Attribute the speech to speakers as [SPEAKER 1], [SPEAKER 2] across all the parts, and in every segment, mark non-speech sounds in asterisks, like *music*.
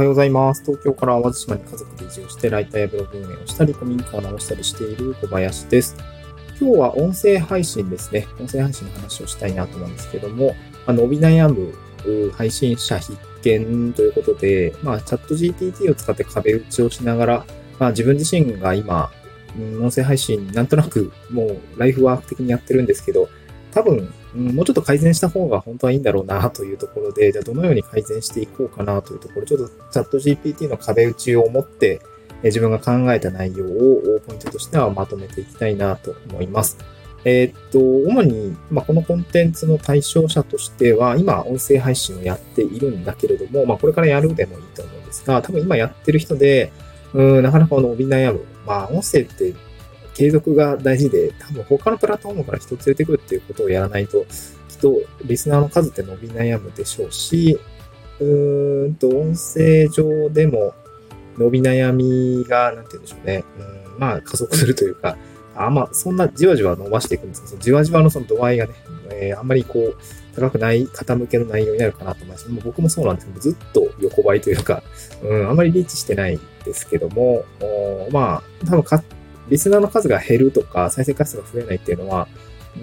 [SPEAKER 1] はようございます。東京から淡路島に家族で移住して、ライターやブログ運営をしたり、古民家を直したりしている小林です。今日は音声配信ですね。音声配信の話をしたいなと思うんですけども、あ伸び悩む配信者必見ということで、まあ、チャット GPT を使って壁打ちをしながら、まあ、自分自身が今、音声配信、なんとなくもうライフワーク的にやってるんですけど、多分、もうちょっと改善した方が本当はいいんだろうなというところで、じゃあどのように改善していこうかなというところ、ちょっとチャット GPT の壁打ちを持って、自分が考えた内容をポイントとしてはまとめていきたいなと思います。えー、っと、主に、まあ、このコンテンツの対象者としては、今、音声配信をやっているんだけれども、まあ、これからやるでもいいと思うんですが、多分今やってる人で、うん、なかなか伸び悩む。まあ、音声って継続が大事で、多分他のプラットフォームから人を連れてくるっていうことをやらないと、きっとリスナーの数って伸び悩むでしょうし、うーんと、音声上でも伸び悩みが、なんて言うんでしょうね。うん、まあ加速するというか、あんまそんなじわじわ伸ばしていくんですけど、じわじわのその度合いがね、えー、あんまりこう、高くない方向けの内容になるかなと思います。も僕もそうなんですけど、ずっと横ばいというか、うん、あんまりリーチしてないですけども、まあ、多分かリスナーの数が減るとか、再生回数が増えないっていうのは、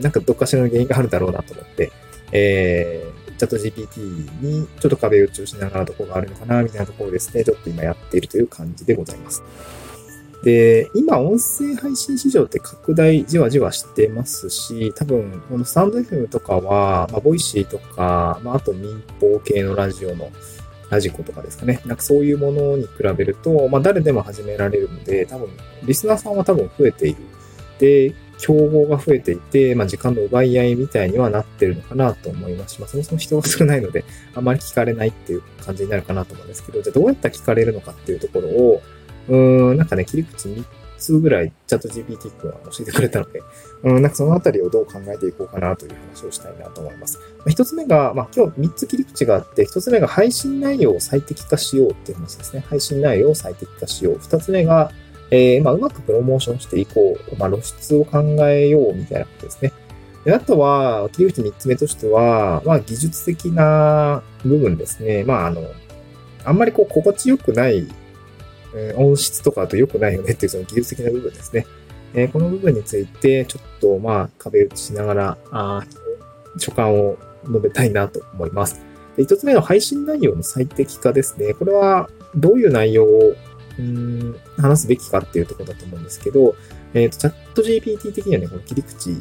[SPEAKER 1] なんかどっかしらの原因があるだろうなと思って、えー、チャット GPT にちょっと壁打ちをしながらどこがあるのかな、みたいなところですね、ちょっと今やっているという感じでございます。で、今、音声配信市場って拡大じわじわしてますし、多分、このスタンド FM とかは、まあ、 Voicy とか、まあ、あと民放系のラジオの radiko とかですかね。なんかそういうものに比べると、まあ誰でも始められるので、多分、リスナーさんは多分増えている。で、競合が増えていて、まあ時間の奪い合いみたいにはなってるのかなと思いますし、まあそもそも人が少ないので、あまり聞かれないっていう感じになるかなと思うんですけど、じゃあどうやったら聞かれるのかっていうところを、うーん、なんかね、切り口に3つぐらいチャット GPT 君は教えてくれたので、うん、なんかそのあたりをどう考えていこうかなという話をしたいなと思います。一つ目が、まあ今日3つ切り口があって、一つ目が配信内容を最適化しようっていう話ですね。配信内容を最適化しよう。二つ目が、えー、まあうまくプロモーションしていこう。まあ露出を考えようみたいなことですね。であとは、切り口3つ目としては、まあ技術的な部分ですね。まああの、あんまりこう心地よくないえ音質とかだと良くないよねっていうその技術的な部分ですね。えー、この部分について、ちょっとまあ壁打ちしながら、あ所感を述べたいなと思います。一つ目の配信内容の最適化ですね。これはどういう内容をうん話すべきかっていうところだと思うんですけど、えっ、ー、と、チャット GPT 的にはね、この切り口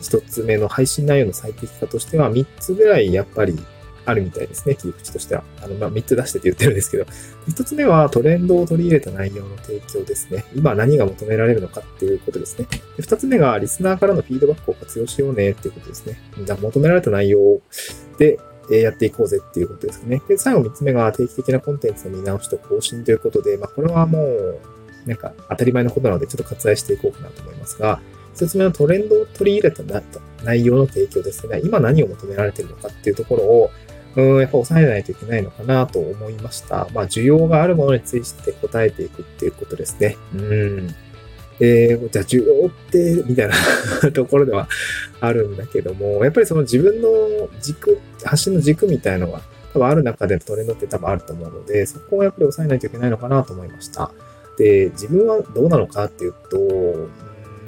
[SPEAKER 1] 一つ目の配信内容の最適化としては、3つぐらいやっぱりあるみたいですね、切り口としては。あの、まあ、3つ出してって言ってるんですけど、1つ目はトレンドを取り入れた内容の提供ですね。今何が求められるのかっていうことですね。で2つ目がリスナーからのフィードバックを活用しようねっていうことですね。じゃ求められた内容でやっていこうぜっていうことですね。で、最後3つ目が定期的なコンテンツの見直しと更新ということで、まあ、これはもう、なんか当たり前のことなのでちょっと割愛していこうかなと思いますが、1つ目のトレンドを取り入れた内容の提供ですね。今何を求められているのかっていうところを、うん、やっぱ抑えないといけないのかなと思いました。まあ、需要があるものについて答えていくっていうことですね。うん。えー、じゃあ需要って、みたいな *laughs* ところではあるんだけども、やっぱりその自分の軸、発信の軸みたいのが多分ある中でのトレンドって多分あると思うので、そこをやっぱり抑えないといけないのかなと思いました。で、自分はどうなのかっていうと、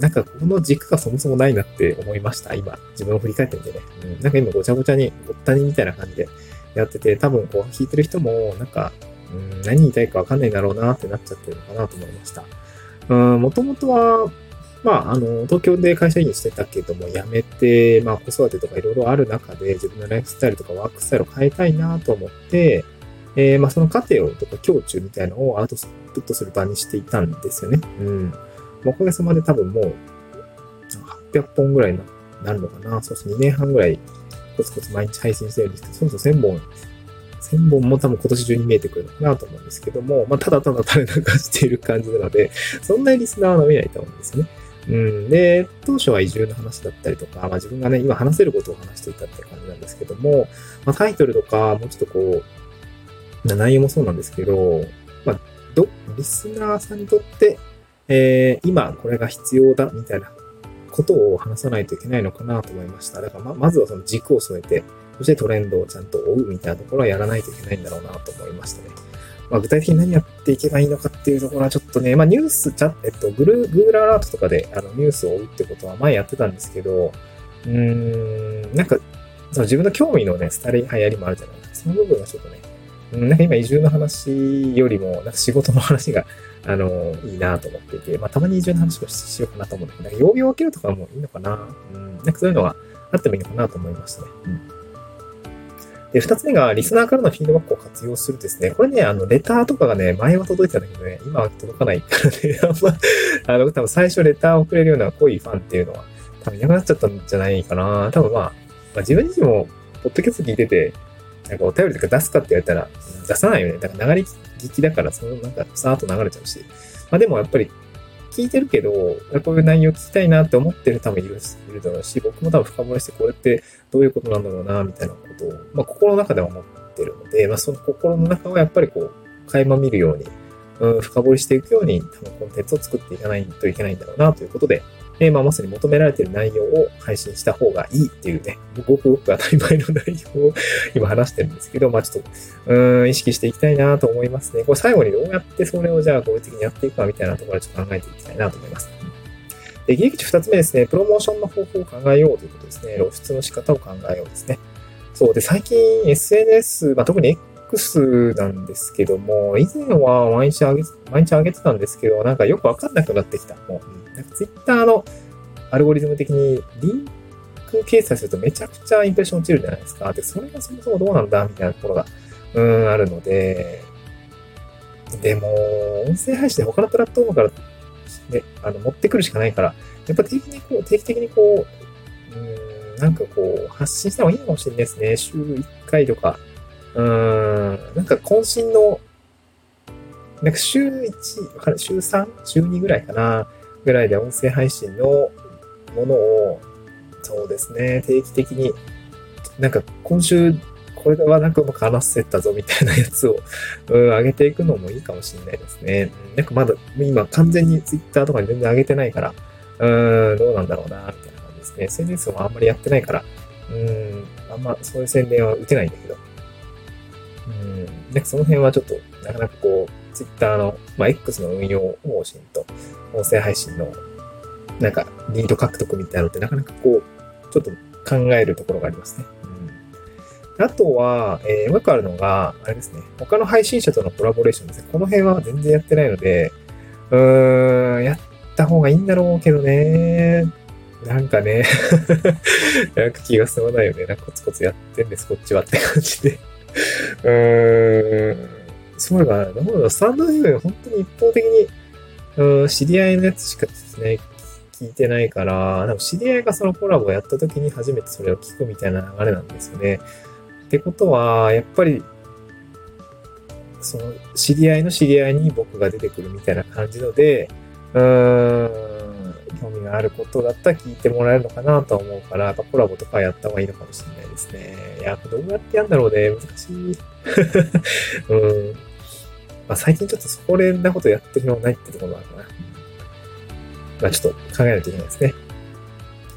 [SPEAKER 1] なんかこの軸がそもそもないなって思いました。今、自分を振り返ってみてね。うん、なんか今ごちゃごちゃに、ごったにみたいな感じでやってて、多分こう弾いてる人も、なんか、うん、何言いたいかわかんないだろうなってなっちゃってるのかなと思いました。うん、もともとは、まあ、あの、東京で会社員してたけども、辞めて、まあ、子育てとかいろいろある中で、自分のライフスタイルとかワークスタイルを変えたいなと思って、えー、まあ、その過程をとか、胸中みたいなのをアウトプットする場にしていたんですよね。うん。おかげさまで多分もう、800本ぐらいになるのかな。そして2年半ぐらい、コツコツ毎日配信してるんですけど、そろそろ1000本、1000本も多分今年中に見えてくるのかなと思うんですけども、まあ、ただただ垂れ流している感じなので、そんなにリスナーは伸びないと思うんですね。うん。で、当初は移住の話だったりとか、まあ自分がね、今話せることを話していたって感じなんですけども、まあタイトルとか、もうちょっとこう、内容もそうなんですけど、まあ、ど、リスナーさんにとってえー、今これが必要だみたいなことを話さないといけないのかなと思いました。だからま、まずはその軸を添えて、そしてトレンドをちゃんと追うみたいなところはやらないといけないんだろうなと思いましたね。まあ、具体的に何やっていけばいいのかっていうところはちょっとね、まあ、ニュース、ちゃ、えっと、グル、Google アラートとかであのニュースを追うってことは前やってたんですけど、うーん、なんか、その自分の興味のね、廃り流行りもあるじゃないですか。その部分はちょっとね、うん、なんか今移住の話よりも、なんか仕事の話が、あの、いいなと思っていて、まあ、たまに移住の話をしようかなと思うんだけど、なんか曜日を分けるとかもいいのかな。うん、なんかそういうのはあってもいいのかなと思いましたね。うんで、二つ目が、リスナーからのフィードバックを活用するですね。これね、あの、レターとかがね、前は届いたんだけどね、今は届かないからね、*laughs* あんま、あの、多分最初レターをくれるような濃いファンっていうのは、多分いなくなっちゃったんじゃないかな。多分まあ、まあ、自分自身も、ポッドキャスト聞いてて、なんかお便りとか出すかって言われたら、出さないよね。だから流れ聞きだから、そのなんか、さーっと流れちゃうし。まあでもやっぱり、聞いてるけど、こういう内容聞きたいなって思ってる多分いるいるだろうし、僕も多分深掘りしてこれってどういうことなんだろうな、みたいなことを、まあ心の中では思ってるので、まあその心の中はやっぱりこう、垣間見るように、うん、深掘りしていくように、多分コンテンツを作っていかないといけないんだろうな、ということで、えー、まあ、まさに求められている内容を配信した方がいいっていうね、ごくごく当たり前の内容を今話してるんですけど、まあちょっと、うん、意識していきたいなと思いますね。これ最後にどうやってそれをじゃあ合理的にやっていくかみたいなところをちょっと考えていきたいなと思います。で、利益値二つ目ですね、プロモーションの方法を考えようということですね。露出の仕方を考えようですね。そうで、最近 SNS、まあ、特に X なんですけども、以前は毎日上げ、毎日上げてたんですけど、なんかよくわかんなくなってきた。もう、なんか Twitter のアルゴリズム的にリンク掲載するとめちゃくちゃインプレッション落ちるじゃないですか。で、それがそもそもどうなんだみたいなところが、うん、あるので、でも、音声配信で他のプラットフォームから、ね、あの、持ってくるしかないから、やっぱ定期的にこう、定期的にこう、うん、なんかこう、発信した方がいいかもしれないですね。週1回とか。うん、なんか渾身の、なんか週1、週3、週2ぐらいかな、ぐらいで音声配信のものを、そうですね、定期的に、なんか今週、これはなんかうまく話せたぞみたいなやつを、*laughs* 上げていくのもいいかもしれないですね。なんかまだ、今完全に Twitter とかに全然上げてないから、うん、どうなんだろうな、みたいな感じですね。SNS もあんまりやってないから、うん、あんまそういう宣伝は打てないんだけど、うん、なんかその辺はちょっと、なかなかこう、Twitter の、まあ、X の運用方針と、音声配信のなんか、リード獲得みたいなのってなかなかこう、ちょっと考えるところがありますね。うん、あとは、えー、もう一個あるのが、あれですね。他の配信者とのコラボレーションですね。この辺は全然やってないので、うーん、やった方がいいんだろうけどね。なんかね *laughs* なんか気が済まないよね。なんかコツコツやってんです、こっちはって感じでうーん。そういえば、どうだろう、スタンド FM 本当に一方的に、うん、知り合いのやつしかですね、聞いてないから、多分知り合いがそのコラボをやった時に初めてそれを聞くみたいな流れなんですよね。ってことは、やっぱり、その知り合いの知り合いに僕が出てくるみたいな感じので、うーん、興味があることだったら聞いてもらえるのかなとは思うから、やっぱコラボとかやった方がいいのかもしれないですね。いや、どうやってやるんだろうね。難しい。*laughs* うん。まあ、最近ちょっとそこれなことやってるのないってところもあるかな。まあ、ちょっと考えないといけないですね。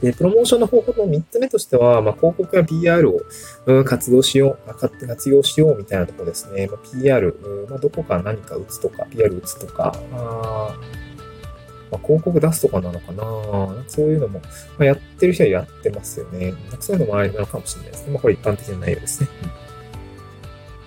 [SPEAKER 1] で、プロモーションの方法の3つ目としては、まあ、広告や PR を、うん、活動しよう、活用しようみたいなところですね。まあ、PR、うん、まあ、どこか何か打つとか、PR 打つとか、あまあ、広告出すとかなのかなそういうのも、まあ、やってる人はやってますよね。そういうのもありなのかもしれないですね。まあ、これ一般的な内容ですね。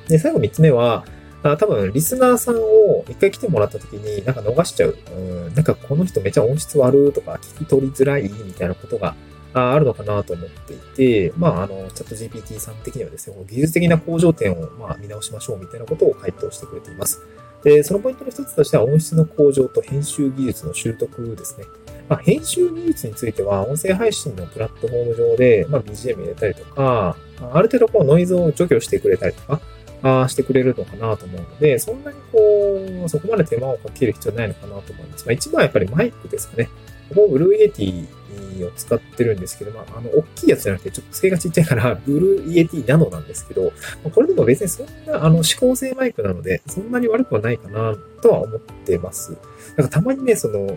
[SPEAKER 1] で、最後3つ目は、あ多分、リスナーさんを一回来てもらった時に、なんか逃しちゃう。うん、なんかこの人めちゃ音質悪とか聞き取りづらいみたいなことがあるのかなと思っていて、まあ、あの、チャット GPT さん的にはですね、技術的な向上点を、ま、見直しましょうみたいなことを回答してくれています。で、そのポイントの一つとしては、音質の向上と編集技術の習得ですね。まあ、編集技術については、音声配信のプラットフォーム上で、まあ、BGM 入れたりとか、ある程度こうノイズを除去してくれたりとか、あしてくれるのかなと思うので、そんなにこう、そこまで手間をかける必要ないのかなと思います。まあ、一番はやっぱりマイクですかね。ここ、 Blue Yeti を使ってるんですけど、まあ、あの、大きいやつじゃなくて、ちょっと付けがちっちゃいから、 Blue Yeti Nano なんですけど、これでも別にそんな、あの、指向性マイクなので、そんなに悪くはないかな、とは思ってます。なんかたまにね、その、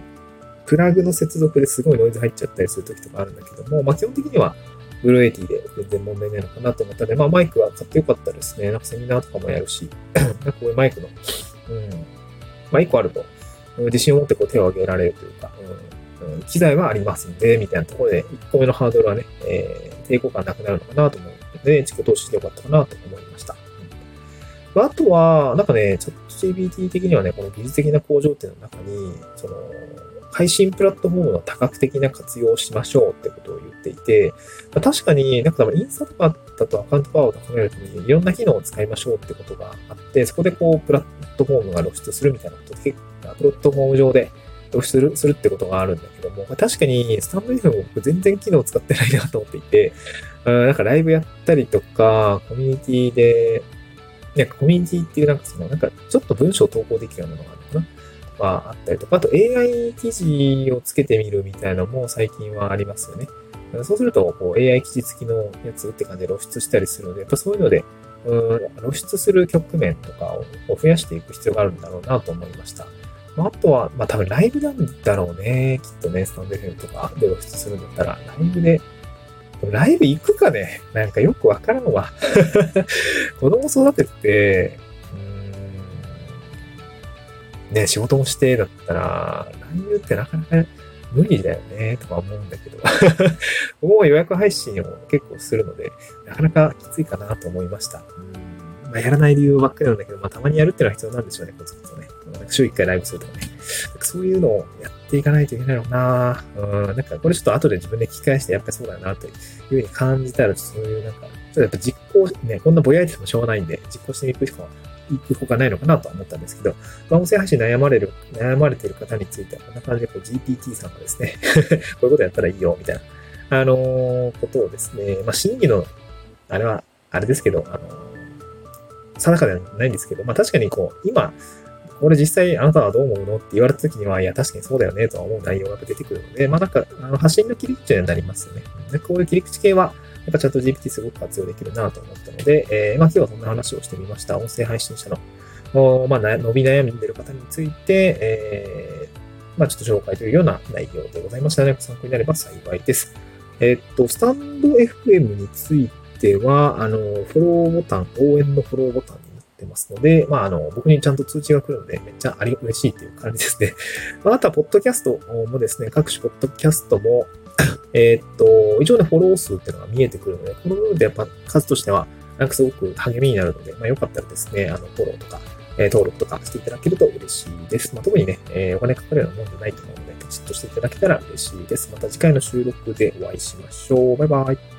[SPEAKER 1] プラグの接続ですごいノイズ入っちゃったりするときとかあるんだけども、まあ、基本的には、 Blue Yeti で全然問題ないのかなと思ったので、まあマイクは買ってよかったですね。なんかセミナーとかもやるし、なんかこういうマイクの、うん、まあ一個あると、自信を持ってこう手を挙げられるというか、機材はありますんで、みたいなところで、1個目のハードルはね、えー、抵抗感なくなるのかなと思うので、自己投資してよかったかなと思いました。うん、あとは、なんかね、チャット GPT 的にはね、この技術的な向上っていうの中に、その、配信プラットフォームの多角的な活用をしましょうってことを言っていて、まあ、確かになんか多分インスタとかだとアカウントパワーを高めるためにいろんな機能を使いましょうってことがあって、そこでこうプラットフォームが露出するみたいなことで結構プラットフォーム上でするするってことがあるんだけども、ま、確かにスタンド FM 僕全然機能使ってないなと思っていて、なんかライブやったりとか、コミュニティで、なんかコミュニティっていうなんかその、なんかちょっと文章を投稿できるようなのがあるのかな。はあったりとか、あと AI 記事をつけてみるみたいなのも最近はありますよね。そうすると、こう AI 記事付きのやつって感じで露出したりするので、やっぱそういうので、うん露出する局面とかを増やしていく必要があるんだろうなと思いました。まあ、あとは、まあ多分ライブなんだろうね。きっとね、スタンド FM とかで露出するんだったら、ライブで、ライブ行くかねなんかよくわからんわ。*laughs* 子供育てて、ね、仕事もしてだったら、ライブってなかなか無理だよね、とか思うんだけど、僕 *laughs* も予約配信を結構するので、なかなかきついかなと思いました。まあ、やらない理由ばっかりなんだけど、まあ、たまにやるっていうのは必要なんでしょうね、コツコツね。週1回ライブするとかね。そういうのをやっていかないといけないのかな。うん、なんかこれちょっと後で自分で聞き返して、やっぱりそうだなというふうに感じたら、そういうなんか、ちょっとやっぱ実行、ね、こんなぼやいててもしょうがないんで、実行していくしか行くほかないのかなと思ったんですけど、まあ、音声配信悩まれる、悩まれている方については、こんな感じでこう GPT さんがですね *laughs* こういうことやったらいいよ、みたいな、あのー、ことをですね、まあ、審議の、あれは、あれですけど、あのー、定かではないんですけど、まあ、確かにこう、今、これ実際あなたはどう思うのって言われた時には、いや、確かにそうだよね、とは思う内容が出てくるので、まあなんか、あの発信の切り口になりますよね。でこういう切り口系は、やっぱチャット GPT すごく活用できるなと思ったので、えー、まあ今日はそんな話をしてみました。音声配信者の、まあ、伸び悩んでる方について、えー、まあちょっと紹介というような内容でございましたので、ご参考になれば幸いです。えー、っと、スタンド FM については、あの、フォローボタン、応援のフォローボタンってますので、まあ、あの、僕にちゃんと通知が来るので、めっちゃあり、嬉しいっていう感じですね。*laughs* まあ、あとは、ポッドキャストもですね、各種ポッドキャストも、*coughs* えっと、一応ね、フォロー数っていうのが見えてくるので、この部分でやっぱ数としては、なんかすごく励みになるので、まあよかったらですね、あの、フォローとか、え、登録とかしていただけると嬉しいです。まあ、特にね、えー、お金かかるようなもんじゃないと思うので、ポチッとしていただけたら嬉しいです。また次回の収録でお会いしましょう。バイバイ。